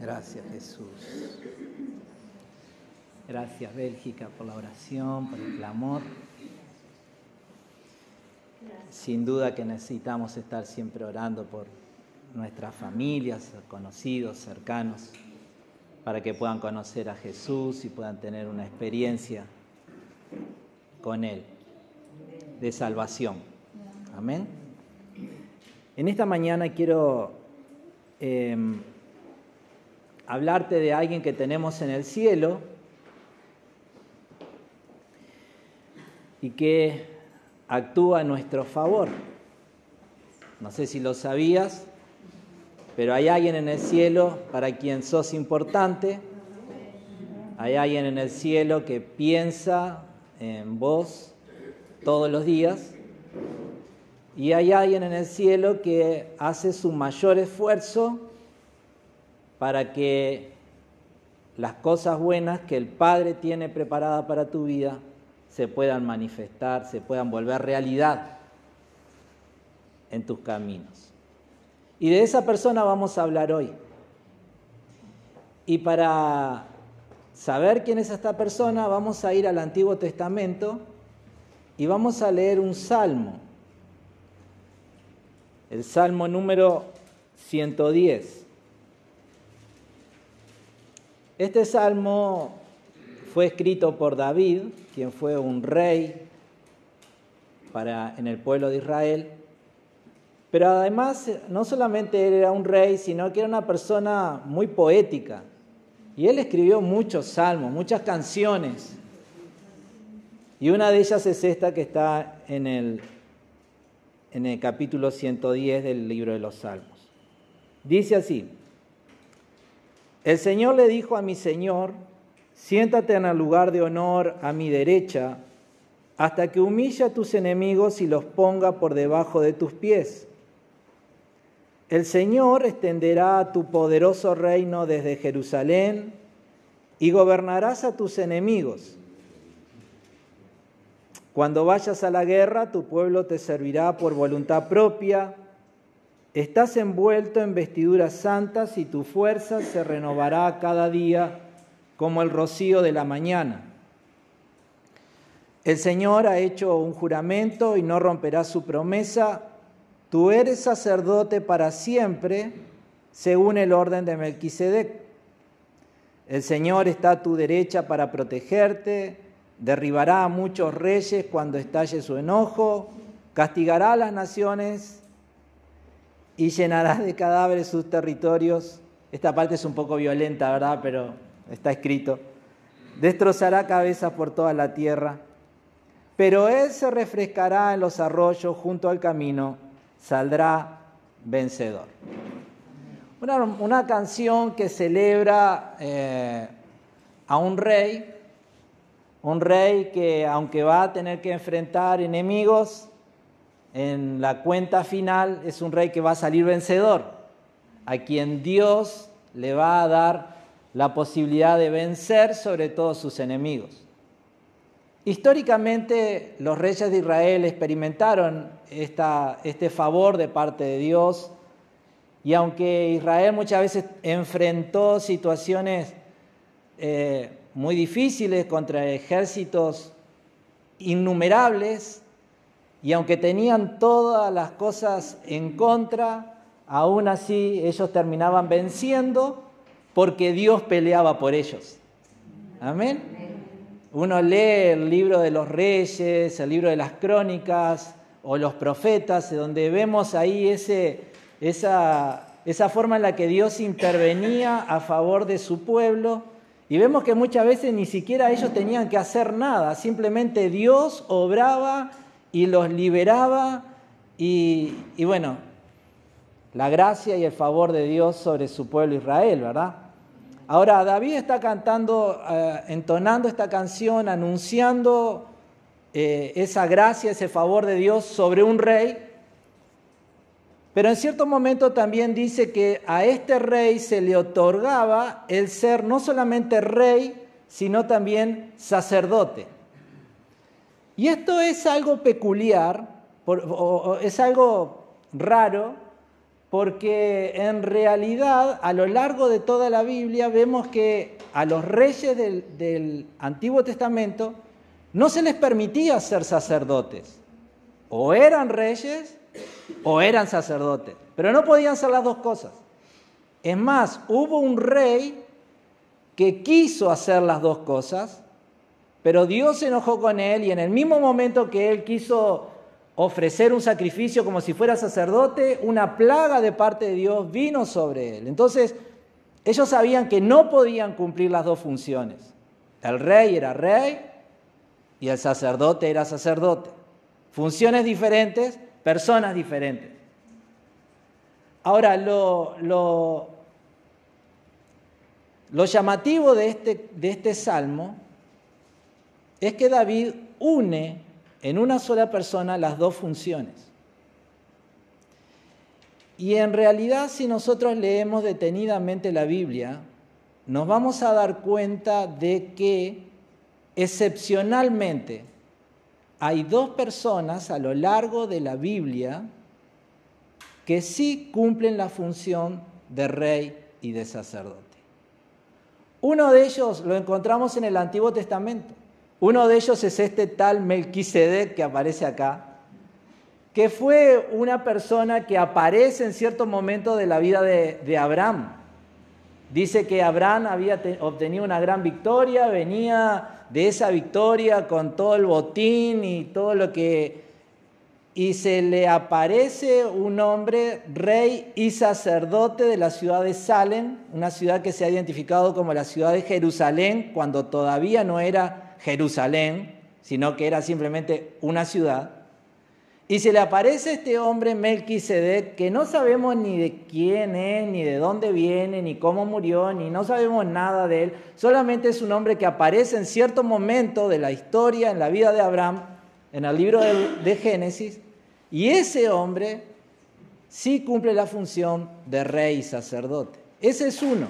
Gracias Jesús. Gracias Bélgica por la oración, por el clamor. Sin duda que necesitamos estar siempre orando por nuestras familias, conocidos, cercanos, para que puedan conocer a Jesús y puedan tener una experiencia con Él de salvación. Amén. En esta mañana quiero em, hablarte de alguien que tenemos en el cielo y que actúa a nuestro favor. No sé si lo sabías, pero hay alguien en el cielo para quien sos importante. Hay alguien en el cielo que piensa en vos todos los días. Y hay alguien en el cielo que hace su mayor esfuerzo para que las cosas buenas que el Padre tiene preparadas para tu vida se puedan manifestar, se puedan volver realidad en tus caminos. Y de esa persona vamos a hablar hoy. Y para saber quién es esta persona, vamos a ir al Antiguo Testamento y vamos a leer un salmo. El salmo número 110. Este salmo fue escrito por David, quien fue un rey para, en el pueblo de Israel. Pero además, no solamente era un rey, sino que era una persona muy poética. Y él escribió muchos salmos, muchas canciones. Y una de ellas es esta que está en el, en el capítulo 110 del libro de los Salmos. Dice así, el Señor le dijo a mi Señor, siéntate en el lugar de honor a mi derecha, hasta que humille a tus enemigos y los ponga por debajo de tus pies. El Señor extenderá tu poderoso reino desde Jerusalén y gobernarás a tus enemigos. Cuando vayas a la guerra, tu pueblo te servirá por voluntad propia Estás envuelto en vestiduras santas y tu fuerza se renovará cada día como el rocío de la mañana. El Señor ha hecho un juramento y no romperá su promesa. Tú eres sacerdote para siempre, según el orden de Melquisedec. El Señor está a tu derecha para protegerte, derribará a muchos reyes cuando estalle su enojo, castigará a las naciones y llenarás de cadáveres sus territorios. Esta parte es un poco violenta, ¿verdad? Pero está escrito. Destrozará cabezas por toda la tierra. Pero él se refrescará en los arroyos junto al camino, saldrá vencedor. Una, canción que celebra eh, a un rey, un rey que aunque va a tener que enfrentar enemigos, en la cuenta final es un rey que va a salir vencedor, a quien Dios le va a dar la posibilidad de vencer sobre todos sus enemigos. Históricamente los reyes de Israel experimentaron este favor de parte de Dios y aunque Israel muchas veces enfrentó situaciones eh, muy difíciles contra ejércitos innumerables, y aunque tenían todas las cosas en contra, aún así ellos terminaban venciendo porque Dios peleaba por ellos. Amén. Uno lee el libro de los reyes, el libro de las crónicas o los profetas, donde vemos ahí esa, esa forma en la que Dios intervenía a favor de su pueblo. Y vemos que muchas veces ni siquiera ellos tenían que hacer nada, simplemente Dios obraba y los liberaba y, bueno, la gracia y el favor de Dios sobre su pueblo Israel, ¿verdad? Ahora, David está cantando, eh, entonando esta canción, anunciando eh, esa gracia, ese favor de Dios sobre un rey, pero en cierto momento también dice que a este rey se le otorgaba el ser no solamente rey, sino también sacerdote. Y esto es algo peculiar, es algo raro, porque en realidad a lo largo de toda la Biblia vemos que a los reyes del, Antiguo Testamento no se les permitía ser sacerdotes. O eran reyes o eran sacerdotes, pero no podían ser las dos cosas. Es más, hubo un rey que quiso hacer las dos cosas, pero Dios se enojó con él y en el mismo momento que él quiso ofrecer un sacrificio como si fuera sacerdote, una plaga de parte de Dios vino sobre él. Entonces, ellos sabían que no podían cumplir las dos funciones. El rey era rey y el sacerdote era sacerdote. Funciones diferentes, personas diferentes. Ahora, lo, lo, llamativo de este, de este salmo es que David une en una sola persona las dos funciones. Y en realidad si nosotros leemos detenidamente la Biblia, nos vamos a dar cuenta de que excepcionalmente hay dos personas a lo largo de la Biblia que sí cumplen la función de rey y de sacerdote. Uno de ellos lo encontramos en el Antiguo Testamento. Uno de ellos es este tal Melquisedec que aparece acá, que fue una persona que aparece en cierto momento de la vida de, Abraham. Dice que Abraham había obtenido una gran victoria, venía de esa victoria con todo el botín y todo lo que... Y se le aparece un hombre, rey y sacerdote de la ciudad de Salem, una ciudad que se ha identificado como la ciudad de Jerusalén, cuando todavía no era Jerusalén, sino que era simplemente una ciudad. Y se le aparece este hombre Melquisedec, que no sabemos ni de quién es, ni de dónde viene, ni cómo murió, ni no sabemos nada de él. Solamente es un hombre que aparece en cierto momento de la historia, en la vida de Abraham, en el libro de, de Génesis. Y ese hombre sí cumple la función de rey y sacerdote. Ese es uno,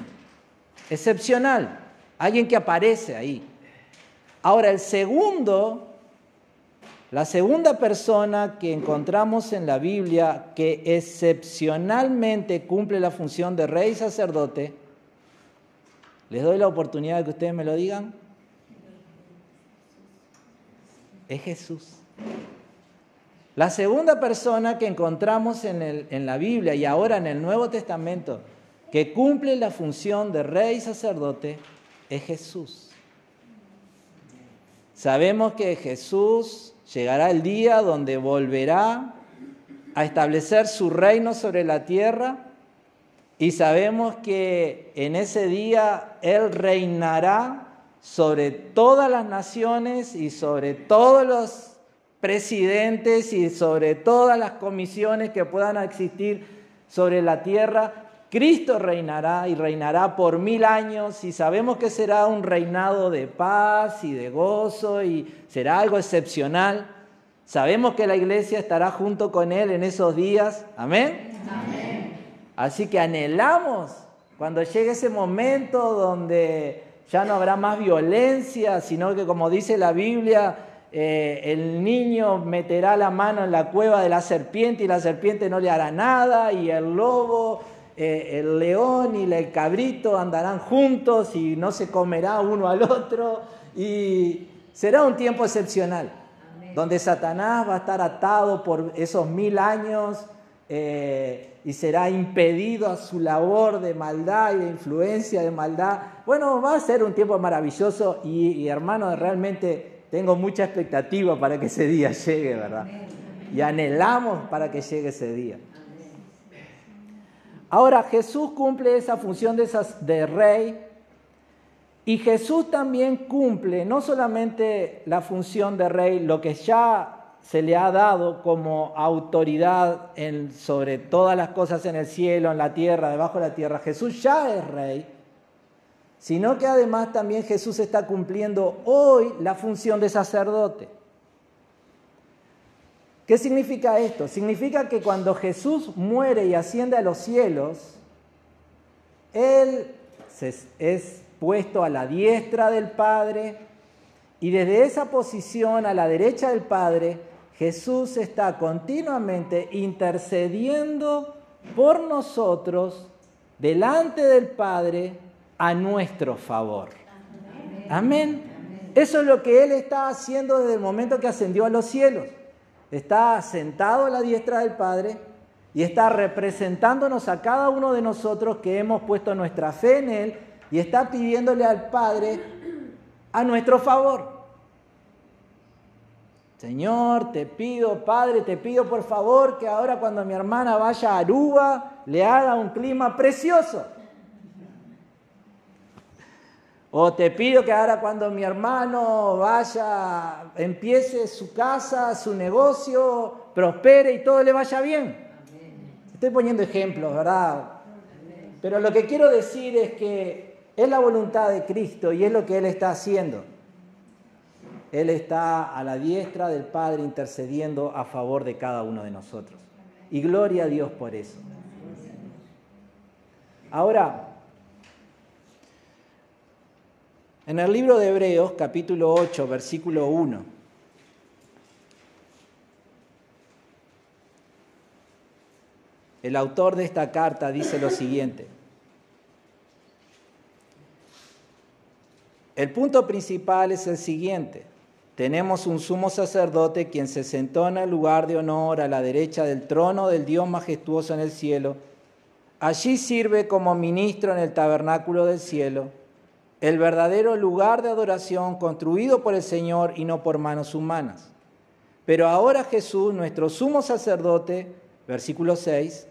excepcional, alguien que aparece ahí. Ahora, el segundo, la segunda persona que encontramos en la Biblia que excepcionalmente cumple la función de rey y sacerdote, les doy la oportunidad de que ustedes me lo digan, es Jesús. La segunda persona que encontramos en, en, la Biblia y ahora en el Nuevo Testamento que cumple la función de rey y sacerdote es Jesús. Sabemos que Jesús llegará el día donde volverá a establecer su reino sobre la tierra y sabemos que en ese día Él reinará sobre todas las naciones y sobre todos los presidentes y sobre todas las comisiones que puedan existir sobre la tierra Cristo reinará y reinará por mil años y sabemos que será un reinado de paz y de gozo y será algo excepcional. Sabemos que la iglesia estará junto con Él en esos días. Amén. Así que anhelamos cuando llegue ese momento donde ya no habrá más violencia, sino que como dice la Biblia, eh, el niño meterá la mano en la cueva de la serpiente y la serpiente no le hará nada y el lobo eh, el león y el cabrito andarán juntos y no se comerá uno al otro y será un tiempo excepcional, donde Satanás va a estar atado por esos mil años eh, y será impedido a su labor de maldad y de influencia de maldad. Bueno, va a ser un tiempo maravilloso y, y hermano, realmente tengo mucha expectativa para que ese día llegue, ¿verdad? Y anhelamos para que llegue ese día. Ahora Jesús cumple esa función de, rey y Jesús también cumple no solamente la función de rey, lo que ya se le ha dado como autoridad sobre todas las cosas en el cielo, en la tierra, debajo de la tierra. Jesús ya es rey, sino que además también Jesús está cumpliendo hoy la función de sacerdote. ¿Qué significa esto? Significa que cuando Jesús muere y asciende a los cielos, Él es puesto a la diestra del Padre y desde esa posición a la derecha del Padre, Jesús está continuamente intercediendo por nosotros delante del Padre a nuestro favor. Amén. Eso es lo que Él está haciendo desde el momento que ascendió a los cielos. Está sentado a la diestra del Padre y está representándonos a cada uno de nosotros que hemos puesto nuestra fe en Él y está pidiéndole al Padre a nuestro favor. Señor, te pido, Padre, te pido por favor que ahora cuando mi hermana vaya a Aruba le haga un clima precioso. O te pido que ahora cuando mi hermano vaya, empiece su casa, su negocio, prospere y todo le vaya bien. Estoy poniendo ejemplos, ¿verdad? Pero lo que quiero decir es que es la voluntad de Cristo y es lo que Él está haciendo. Él está a la diestra del Padre intercediendo a favor de cada uno de nosotros. Y gloria a Dios por eso. Ahora, en el libro de Hebreos, capítulo 8, versículo 1, el autor de esta carta dice lo siguiente. El punto principal es el siguiente tenemos un sumo sacerdote quien se sentó en el lugar de honor a la derecha del trono del Dios majestuoso en el cielo. Allí sirve como ministro en el tabernáculo del cielo, el verdadero lugar de adoración construido por el Señor y no por manos humanas. Pero ahora Jesús, nuestro sumo sacerdote, versículo 6,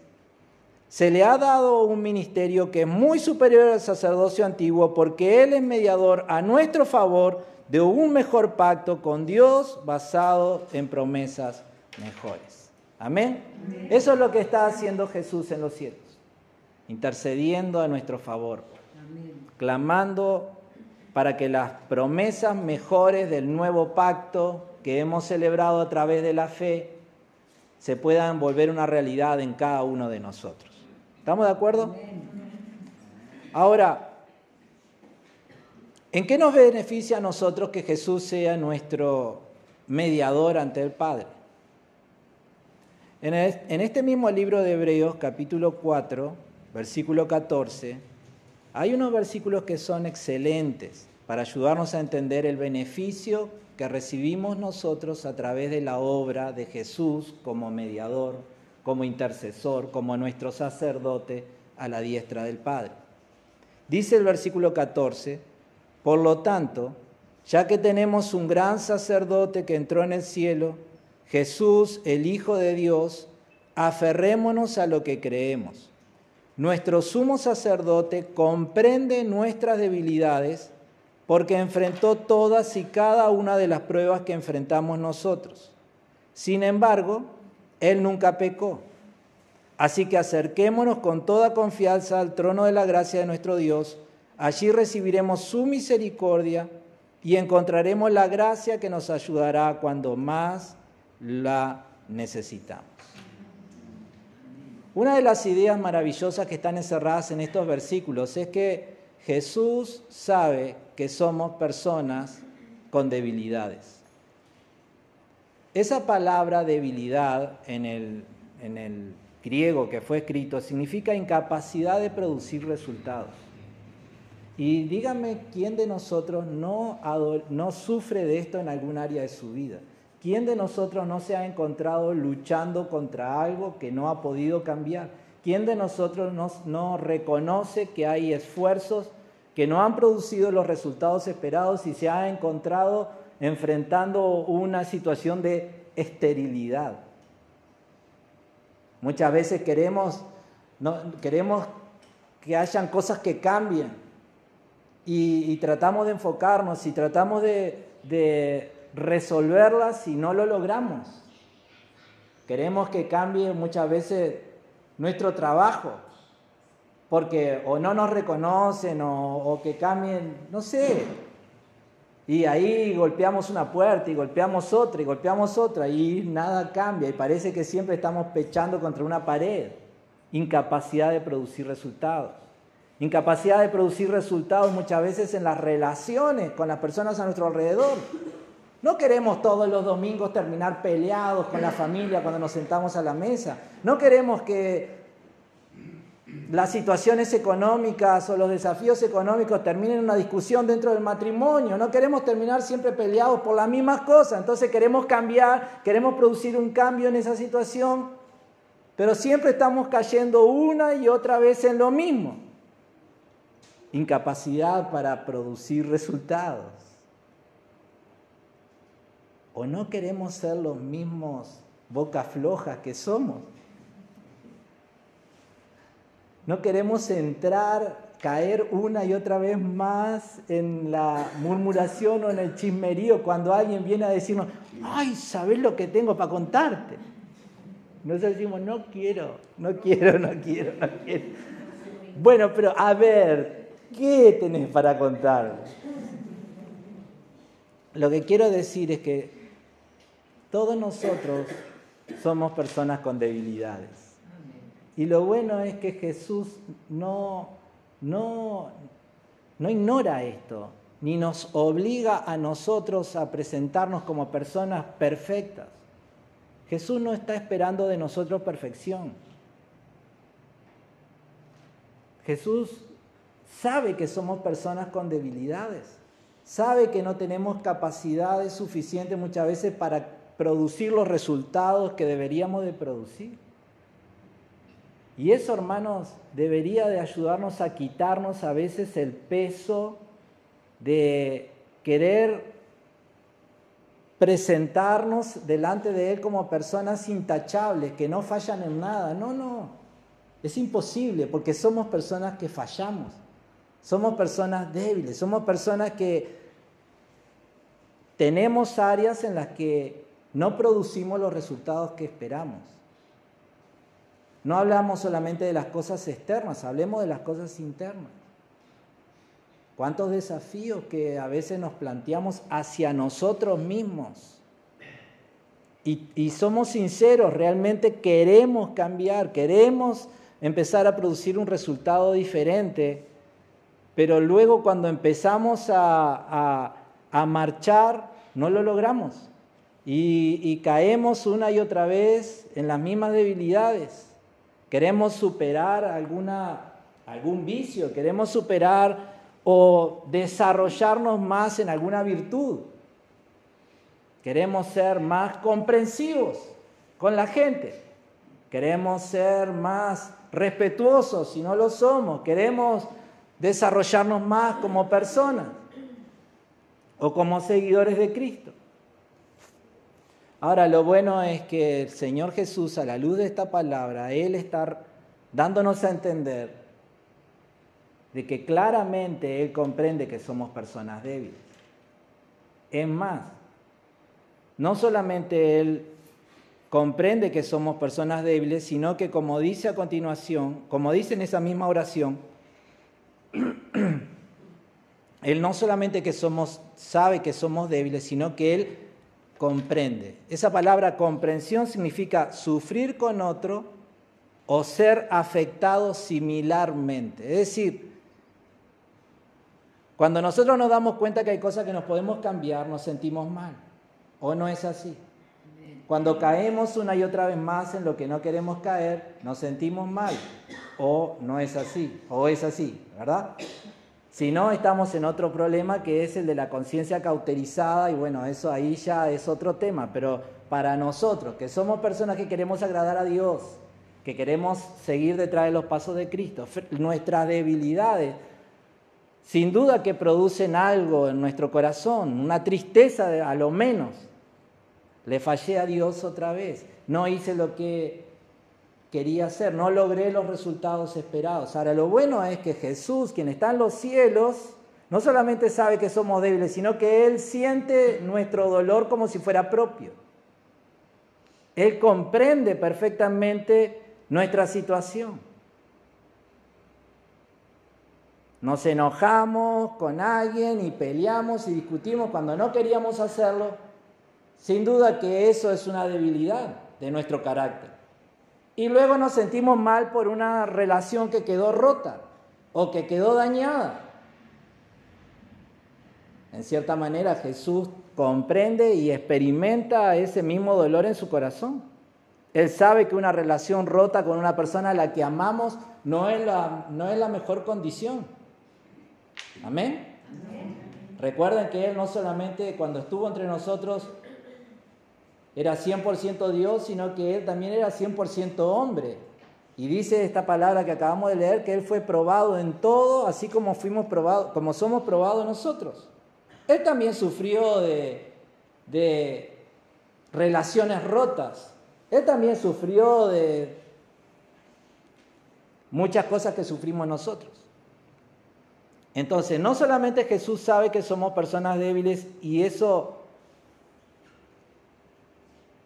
se le ha dado un ministerio que es muy superior al sacerdocio antiguo porque Él es mediador a nuestro favor de un mejor pacto con Dios basado en promesas mejores. Amén. Eso es lo que está haciendo Jesús en los cielos, intercediendo a nuestro favor, clamando para que las promesas mejores del nuevo pacto que hemos celebrado a través de la fe se puedan volver una realidad en cada uno de nosotros. ¿Estamos de acuerdo? Ahora, ¿En qué nos beneficia a nosotros que Jesús sea nuestro mediador ante el Padre? En, este mismo libro de Hebreos, capítulo 4, versículo 14, hay unos versículos que son excelentes para ayudarnos a entender el beneficio que recibimos nosotros a través de la obra de Jesús como mediador, como intercesor, como nuestro sacerdote a la diestra del Padre. Dice el versículo 14, por lo tanto, ya que tenemos un gran sacerdote que entró en el cielo, Jesús, el Hijo de Dios, aferrémonos a lo que creemos. Nuestro sumo sacerdote comprende nuestras debilidades porque enfrentó todas y cada una de las pruebas que enfrentamos nosotros. Sin embargo, Él nunca pecó. Así que acerquémonos con toda confianza al trono de la gracia de nuestro Dios Allí recibiremos su misericordia y encontraremos la gracia que nos ayudará cuando más la necesitamos. Una de las ideas maravillosas que están encerradas en estos versículos es que Jesús sabe que somos personas con debilidades. Esa palabra debilidad en el, en el griego que fue escrito significa incapacidad de producir resultados. Y dígame quién de nosotros no, no sufre de esto en algún área de su vida. ¿Quién de nosotros no se ha encontrado luchando contra algo que no ha podido cambiar? ¿Quién de nosotros no, no reconoce que hay esfuerzos que no han producido los resultados esperados y se ha encontrado enfrentando una situación de esterilidad? Muchas veces queremos, queremos que hayan cosas que cambien, y, tratamos de enfocarnos y tratamos de resolverlas y no lo logramos. Queremos que cambie muchas veces nuestro trabajo, porque o no nos reconocen o, que cambien, no sé. Y ahí golpeamos una puerta y golpeamos otra y golpeamos otra y nada cambia y parece que siempre estamos pechando contra una pared. Incapacidad de producir resultados. Incapacidad de producir resultados muchas veces en las relaciones con las personas a nuestro alrededor. No queremos todos los domingos terminar peleados con la familia cuando nos sentamos a la mesa. No queremos que las situaciones económicas o los desafíos económicos terminen en una discusión dentro del matrimonio. No queremos terminar siempre peleados por las mismas cosas. Entonces queremos cambiar, queremos producir un cambio en esa situación, pero siempre estamos cayendo una y otra vez en lo mismo. Incapacidad para producir resultados. O no queremos ser los mismos bocas flojas que somos. No queremos entrar, caer una y otra vez más en la murmuración o en el chismerío cuando alguien viene a decirnos, ay, ¿sabes lo que tengo para contarte? Nosotros decimos, no quiero, no quiero, no quiero, no quiero. Bueno, pero a ver, ¿qué tenés para contar? Lo que quiero decir es que todos nosotros somos personas con debilidades. Y lo bueno es que Jesús no, no, no ignora esto, ni nos obliga a nosotros a presentarnos como personas perfectas. Jesús no está esperando de nosotros perfección. Jesús sabe que somos personas con debilidades, sabe que no tenemos capacidades suficientes muchas veces para producir los resultados que deberíamos de producir. Y eso, hermanos, debería de ayudarnos a quitarnos a veces el peso de querer presentarnos delante de Él como personas intachables, que no fallan en nada. No, no, es imposible porque somos personas que fallamos, somos personas débiles, somos personas que tenemos áreas en las que no producimos los resultados que esperamos. No hablamos solamente de las cosas externas, hablemos de las cosas internas. ¿Cuántos desafíos que a veces nos planteamos hacia nosotros mismos? Y, somos sinceros, realmente queremos cambiar, queremos empezar a producir un resultado diferente, pero luego cuando empezamos a, a, marchar, no lo logramos. Y, caemos una y otra vez en las mismas debilidades. Queremos superar alguna, algún vicio, queremos superar o desarrollarnos más en alguna virtud. Queremos ser más comprensivos con la gente. Queremos ser más respetuosos si no lo somos. Queremos desarrollarnos más como personas o como seguidores de Cristo. Ahora, lo bueno es que el Señor Jesús, a la luz de esta palabra, Él está dándonos a entender de que claramente Él comprende que somos personas débiles. Es más, no solamente Él comprende que somos personas débiles, sino que como dice a continuación, como dice en esa misma oración, Él no solamente que somos, sabe que somos débiles, sino que Él comprende. Esa palabra comprensión significa sufrir con otro o ser afectado similarmente. Es decir, cuando nosotros nos damos cuenta que hay cosas que nos podemos cambiar, nos sentimos mal. ¿O no es así? Cuando caemos una y otra vez más en lo que no queremos caer, nos sentimos mal. ¿O no es así? ¿O es así? ¿Verdad? Si no, estamos en otro problema que es el de la conciencia cauterizada y bueno, eso ahí ya es otro tema, pero para nosotros, que somos personas que queremos agradar a Dios, que queremos seguir detrás de los pasos de Cristo, nuestras debilidades, sin duda que producen algo en nuestro corazón, una tristeza a lo menos. Le fallé a Dios otra vez, no hice lo que quería hacer, no logré los resultados esperados. Ahora, lo bueno es que Jesús, quien está en los cielos, no solamente sabe que somos débiles, sino que Él siente nuestro dolor como si fuera propio. Él comprende perfectamente nuestra situación. Nos enojamos con alguien y peleamos y discutimos cuando no queríamos hacerlo. Sin duda que eso es una debilidad de nuestro carácter y luego nos sentimos mal por una relación que quedó rota o que quedó dañada. En cierta manera Jesús comprende y experimenta ese mismo dolor en su corazón. Él sabe que una relación rota con una persona a la que amamos no es la, no es la mejor condición. Amén. Recuerden que Él no solamente cuando estuvo entre nosotros era 100% Dios, sino que Él también era 100% hombre. Y dice esta palabra que acabamos de leer que Él fue probado en todo, así como fuimos como somos probados nosotros. Él también sufrió de, de relaciones rotas. Él también sufrió de muchas cosas que sufrimos nosotros. Entonces, no solamente Jesús sabe que somos personas débiles y eso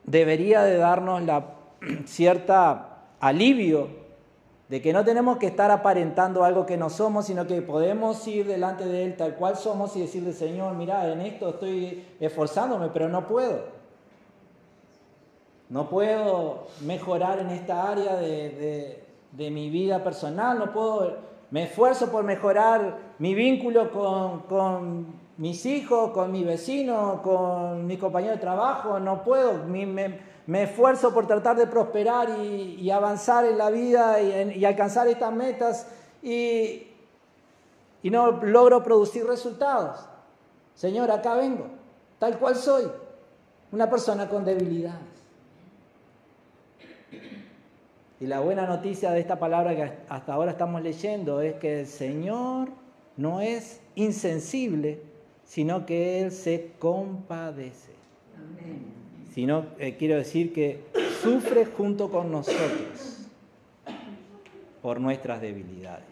debería de darnos la cierta alivio de que no tenemos que estar aparentando algo que no somos, sino que podemos ir delante de Él tal cual somos y decirle, Señor, mira, en esto estoy esforzándome, pero no puedo. No puedo mejorar en esta área de, mi vida personal, no puedo, me esfuerzo por mejorar mi vínculo con, mis hijos, con mi vecino, con mi compañero de trabajo, no puedo, me esfuerzo por tratar de prosperar y, avanzar en la vida y, alcanzar estas metas y, y no logro producir resultados. Señor, acá vengo, tal cual soy, una persona con debilidades. Y la buena noticia de esta palabra que hasta ahora estamos leyendo es que el Señor no es insensible, sino que Él se compadece. Sino eh, quiero decir que sufre junto con nosotros por nuestras debilidades.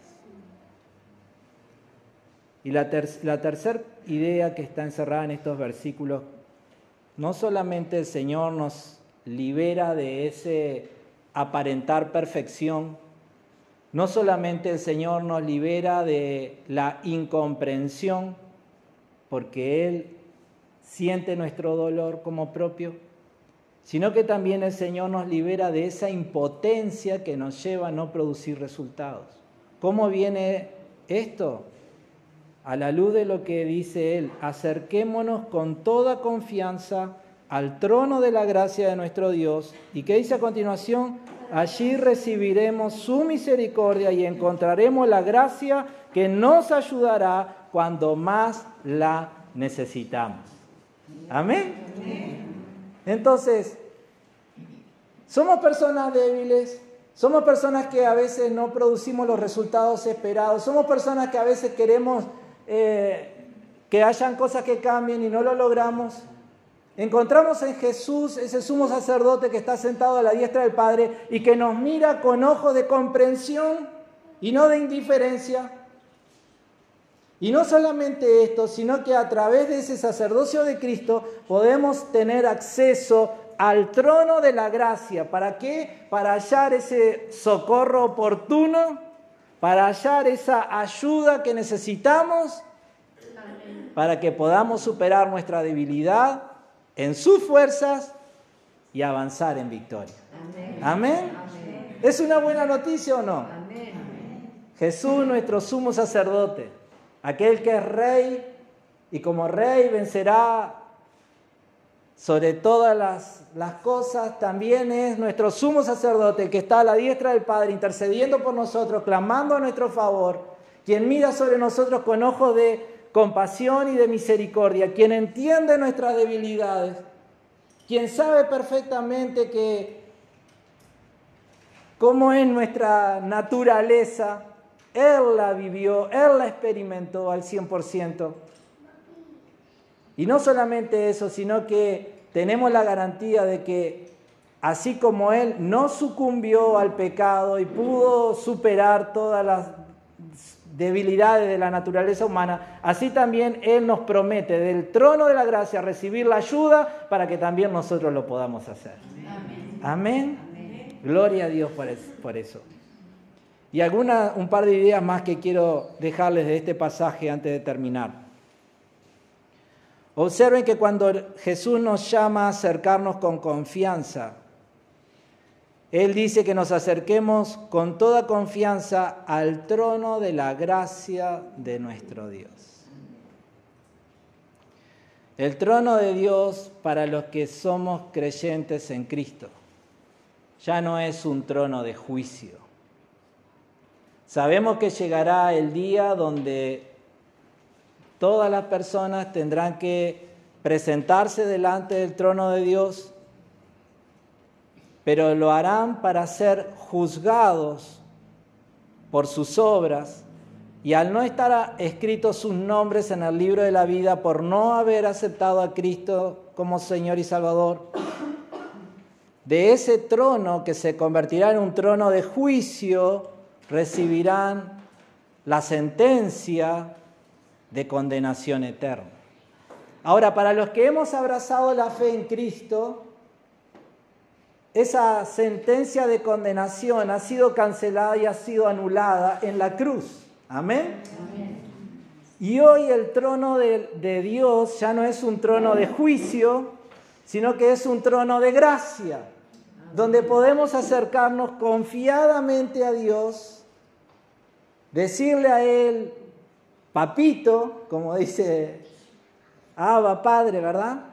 Y la, la tercera idea que está encerrada en estos versículos, no solamente el Señor nos libera de ese aparentar perfección, no solamente el Señor nos libera de la incomprensión, porque Él siente nuestro dolor como propio, sino que también el Señor nos libera de esa impotencia que nos lleva a no producir resultados. ¿Cómo viene esto? A la luz de lo que dice Él, acerquémonos con toda confianza al trono de la gracia de nuestro Dios. ¿Y qué dice a continuación? Allí recibiremos su misericordia y encontraremos la gracia que nos ayudará cuando más la necesitamos. Amén. Entonces, somos personas débiles, somos personas que a veces no producimos los resultados esperados, somos personas que a veces queremos eh, que hayan cosas que cambien y no lo logramos. Encontramos en Jesús ese sumo sacerdote que está sentado a la diestra del Padre y que nos mira con ojos de comprensión y no de indiferencia. Y no solamente esto, sino que a través de ese sacerdocio de Cristo podemos tener acceso al trono de la gracia. ¿Para qué? Para hallar ese socorro oportuno, para hallar esa ayuda que necesitamos, para que podamos superar nuestra debilidad en sus fuerzas y avanzar en victoria. Amén. ¿Es una buena noticia o no? Jesús, nuestro sumo sacerdote aquel que es rey y como rey vencerá sobre todas las, cosas, también es nuestro sumo sacerdote, que está a la diestra del Padre, intercediendo por nosotros, clamando a nuestro favor, quien mira sobre nosotros con ojos de compasión y de misericordia, quien entiende nuestras debilidades, quien sabe perfectamente que cómo es nuestra naturaleza, él la vivió, Él la experimentó al 100%. Y no solamente eso, sino que tenemos la garantía de que así como Él no sucumbió al pecado y pudo superar todas las debilidades de la naturaleza humana, así también Él nos promete del trono de la gracia recibir la ayuda para que también nosotros lo podamos hacer. Amén. Gloria a Dios por eso. Y alguna, un par de ideas más que quiero dejarles de este pasaje antes de terminar. Observen que cuando Jesús nos llama a acercarnos con confianza, Él dice que nos acerquemos con toda confianza al trono de la gracia de nuestro Dios. El trono de Dios para los que somos creyentes en Cristo. ya no es un trono de juicio. Sabemos que llegará el día donde todas las personas tendrán que presentarse delante del trono de Dios, pero lo harán para ser juzgados por sus obras y al no estar escritos sus nombres en el libro de la vida por no haber aceptado a Cristo como Señor y Salvador, de ese trono que se convertirá en un trono de juicio, recibirán la sentencia de condenación eterna. Ahora, para los que hemos abrazado la fe en Cristo, esa sentencia de condenación ha sido cancelada y ha sido anulada en la cruz. Amén. Y hoy el trono de, Dios ya no es un trono de juicio, sino que es un trono de gracia, donde podemos acercarnos confiadamente a Dios, decirle a Él, papito, como dice Abba Padre, ¿verdad?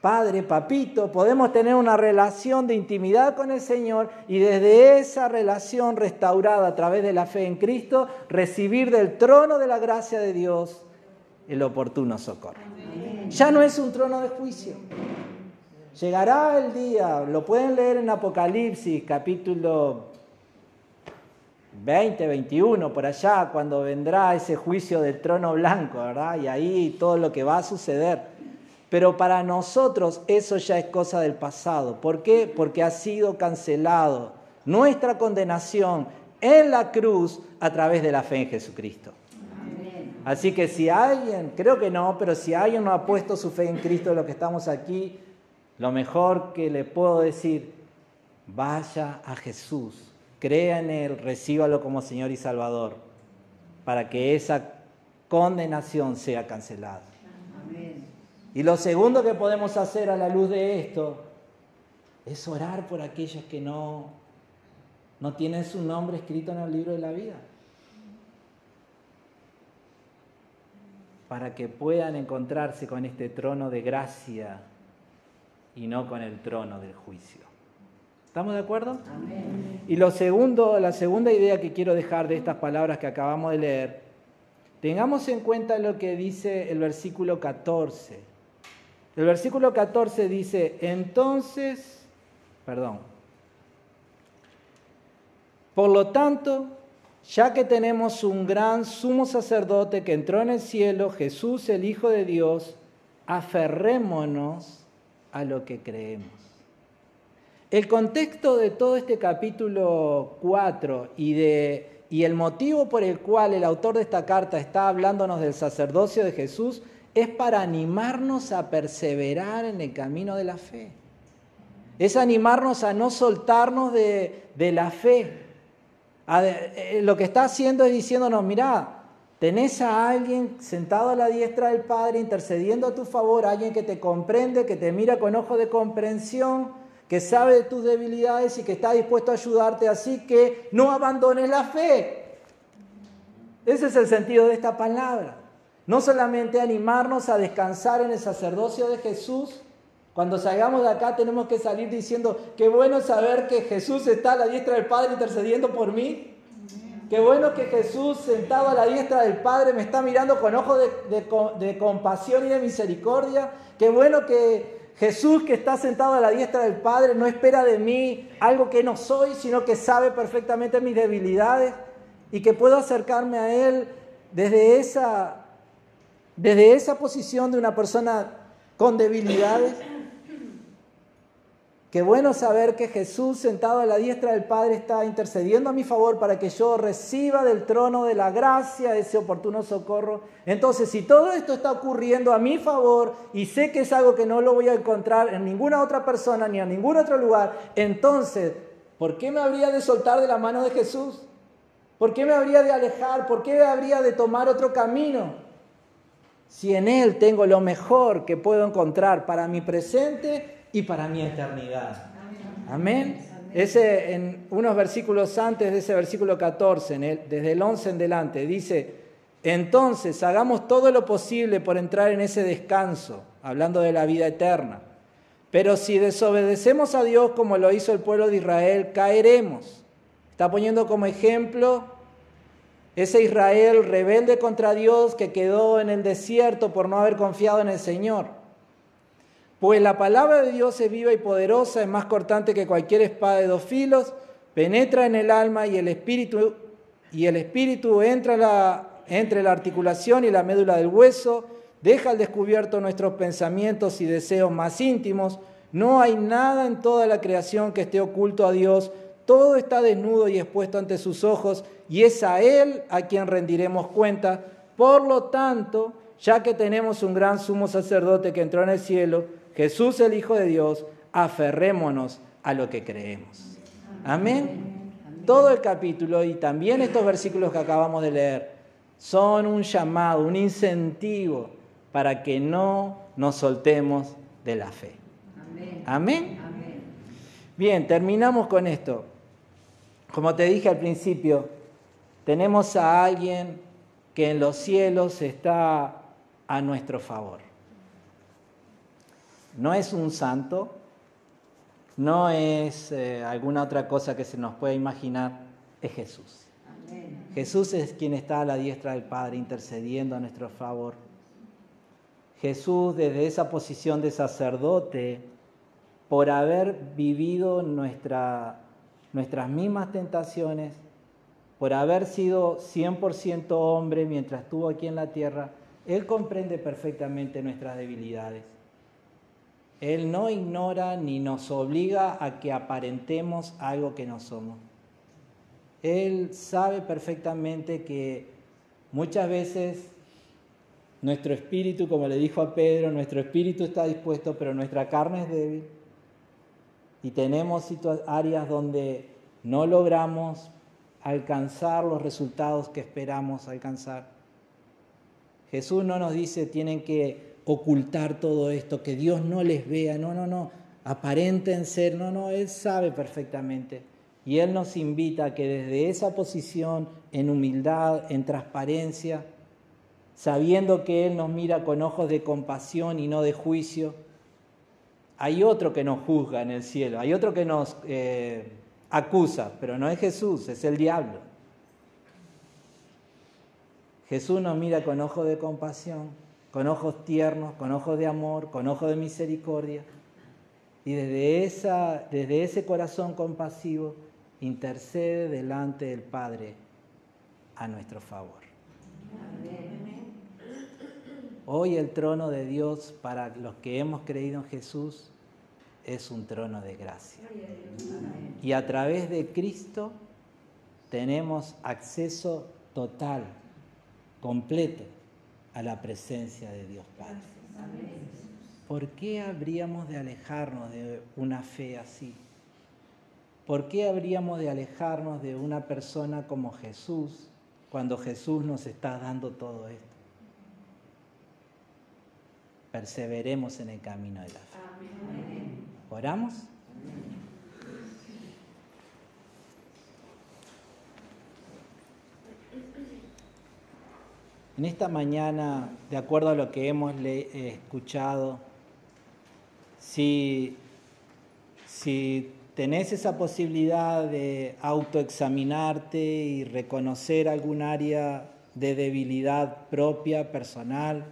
Padre, papito, podemos tener una relación de intimidad con el Señor y desde esa relación restaurada a través de la fe en Cristo, recibir del trono de la gracia de Dios el oportuno socorro. Ya no es un trono de juicio. Llegará el día, lo pueden leer en Apocalipsis capítulo 20, 21, por allá, cuando vendrá ese juicio del trono blanco, ¿verdad? Y ahí todo lo que va a suceder. Pero para nosotros eso ya es cosa del pasado. ¿Por qué? Porque ha sido cancelado nuestra condenación en la cruz a través de la fe en Jesucristo. Así que si alguien, creo que no, pero si alguien no ha puesto su fe en Cristo lo que estamos aquí, lo mejor que le puedo decir, vaya a Jesús, crea en Él, recíbalo como Señor y Salvador, para que esa condenación sea cancelada. Y lo segundo que podemos hacer a la luz de esto es orar por aquellos que no, no tienen su nombre escrito en el libro de la vida. Para que puedan encontrarse con este trono de gracia y no con el trono del juicio. ¿Estamos de acuerdo? Y lo segundo, la segunda idea que quiero dejar de estas palabras que acabamos de leer, tengamos en cuenta lo que dice el versículo 14 el versículo 14 dice, entonces, perdón, por lo tanto, ya que tenemos un gran sumo sacerdote que entró en el cielo, Jesús el Hijo de Dios, aferrémonos a lo que creemos. El contexto de todo este capítulo 4 y, el motivo por el cual el autor de esta carta está hablándonos del sacerdocio de Jesús es para animarnos a perseverar en el camino de la fe. Es animarnos a no soltarnos de, la fe. Eh, lo que está haciendo es diciéndonos, mira, tenés a alguien sentado a la diestra del Padre intercediendo a tu favor, alguien que te comprende, que te mira con ojo de comprensión, que sabe de tus debilidades y que está dispuesto a ayudarte, así que no abandones la fe. Ese es el sentido de esta palabra. No solamente animarnos a descansar en el sacerdocio de Jesús, cuando salgamos de acá tenemos que salir diciendo, qué bueno saber que Jesús está a la diestra del Padre intercediendo por mí. Qué bueno que Jesús sentado a la diestra del Padre me está mirando con ojos de, compasión y de misericordia. Qué bueno que Jesús que está sentado a la diestra del Padre no espera de mí algo que no soy, sino que sabe perfectamente mis debilidades y que puedo acercarme a Él desde esa desde esa posición de una persona con debilidades, qué bueno saber que Jesús sentado a la diestra del Padre está intercediendo a mi favor para que yo reciba del trono de la gracia ese oportuno socorro. Entonces, si todo esto está ocurriendo a mi favor y sé que es algo que no lo voy a encontrar en ninguna otra persona ni en ningún otro lugar, entonces, ¿por qué me habría de soltar de la mano de Jesús? ¿Por qué me habría de alejar? ¿Por qué habría de tomar otro camino? si en Él tengo lo mejor que puedo encontrar para mi presente y para mi eternidad. Amén. Ese, en unos versículos antes de ese versículo 14, desde el 11 en delante, dice, entonces hagamos todo lo posible por entrar en ese descanso, hablando de la vida eterna, Pero si desobedecemos a Dios como lo hizo el pueblo de Israel, caeremos. Está poniendo como ejemplo ese Israel rebelde contra Dios que quedó en el desierto por no haber confiado en el Señor. Pues la palabra de Dios es viva y poderosa, es más cortante que cualquier espada de dos filos, penetra en el alma y el espíritu, y el espíritu entra entre la articulación y la médula del hueso, deja al descubierto nuestros pensamientos y deseos más íntimos. No hay nada en toda la creación que esté oculto a Dios, todo está desnudo y expuesto ante sus ojos, y es a Él a quien rendiremos cuenta. Por lo tanto, ya que tenemos un gran sumo sacerdote que entró en el cielo, Jesús el Hijo de Dios, aferrémonos a lo que creemos. Amén. Todo el capítulo y también estos versículos que acabamos de leer son un llamado, un incentivo para que no nos soltemos de la fe. Amén. Bien, terminamos con esto. Como te dije al principio, tenemos a alguien que en los cielos está a nuestro favor. No es un santo, no es eh, alguna otra cosa que se nos pueda imaginar, es Jesús. Jesús es quien está a la diestra del Padre intercediendo a nuestro favor. Jesús desde esa posición de sacerdote, por haber vivido nuestra, nuestras mismas tentaciones, por haber sido 100% hombre mientras estuvo aquí en la tierra, Él comprende perfectamente nuestras debilidades. Él no ignora ni nos obliga a que aparentemos algo que no somos. Él sabe perfectamente que muchas veces nuestro espíritu, como le dijo a Pedro, nuestro espíritu está dispuesto, pero nuestra carne es débil. Y tenemos áreas donde no logramos alcanzar los resultados que esperamos alcanzar. Jesús no nos dice tienen que ocultar todo esto, que Dios no les vea, no, no, no, aparenten ser, no, no, Él sabe perfectamente. Y Él nos invita a que desde esa posición, en humildad, en transparencia, sabiendo que Él nos mira con ojos de compasión y no de juicio, hay otro que nos juzga en el cielo, hay otro que nos eh, acusa, pero no es Jesús, es el diablo. Jesús nos mira con ojos de compasión con ojos tiernos, con ojos de amor, con ojos de misericordia. Y desde, esa, desde ese corazón compasivo intercede delante del Padre a nuestro favor. Hoy el trono de Dios para los que hemos creído en Jesús es un trono de gracia. Y a través de Cristo tenemos acceso total, completo a la presencia de Dios Padre. ¿Por qué habríamos de alejarnos de una fe así? ¿Por qué habríamos de alejarnos de una persona como Jesús cuando Jesús nos está dando todo esto? Perseveremos en el camino de la fe. ¿Oramos? En esta mañana, de acuerdo a lo que hemos escuchado, si, si tenés esa posibilidad de autoexaminarte y reconocer algún área de debilidad propia, personal,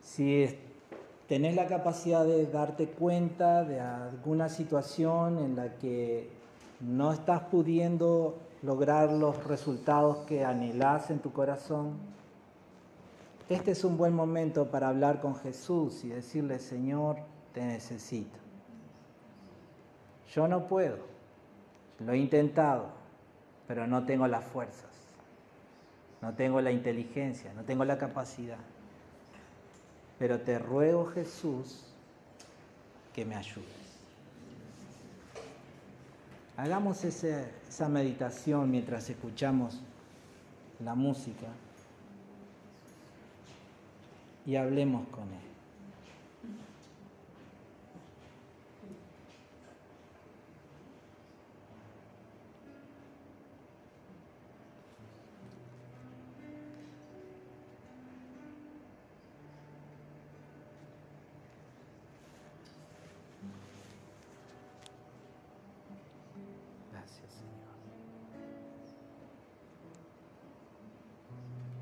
si tenés la capacidad de darte cuenta de alguna situación en la que no estás pudiendo lograr los resultados que anhelas en tu corazón, este es un buen momento para hablar con Jesús y decirle, Señor, te necesito. Yo no puedo, lo he intentado, pero no tengo las fuerzas, no tengo la inteligencia, no tengo la capacidad. Pero te ruego, Jesús, que me ayudes. Hagamos esa meditación mientras escuchamos la música y hablemos con Él.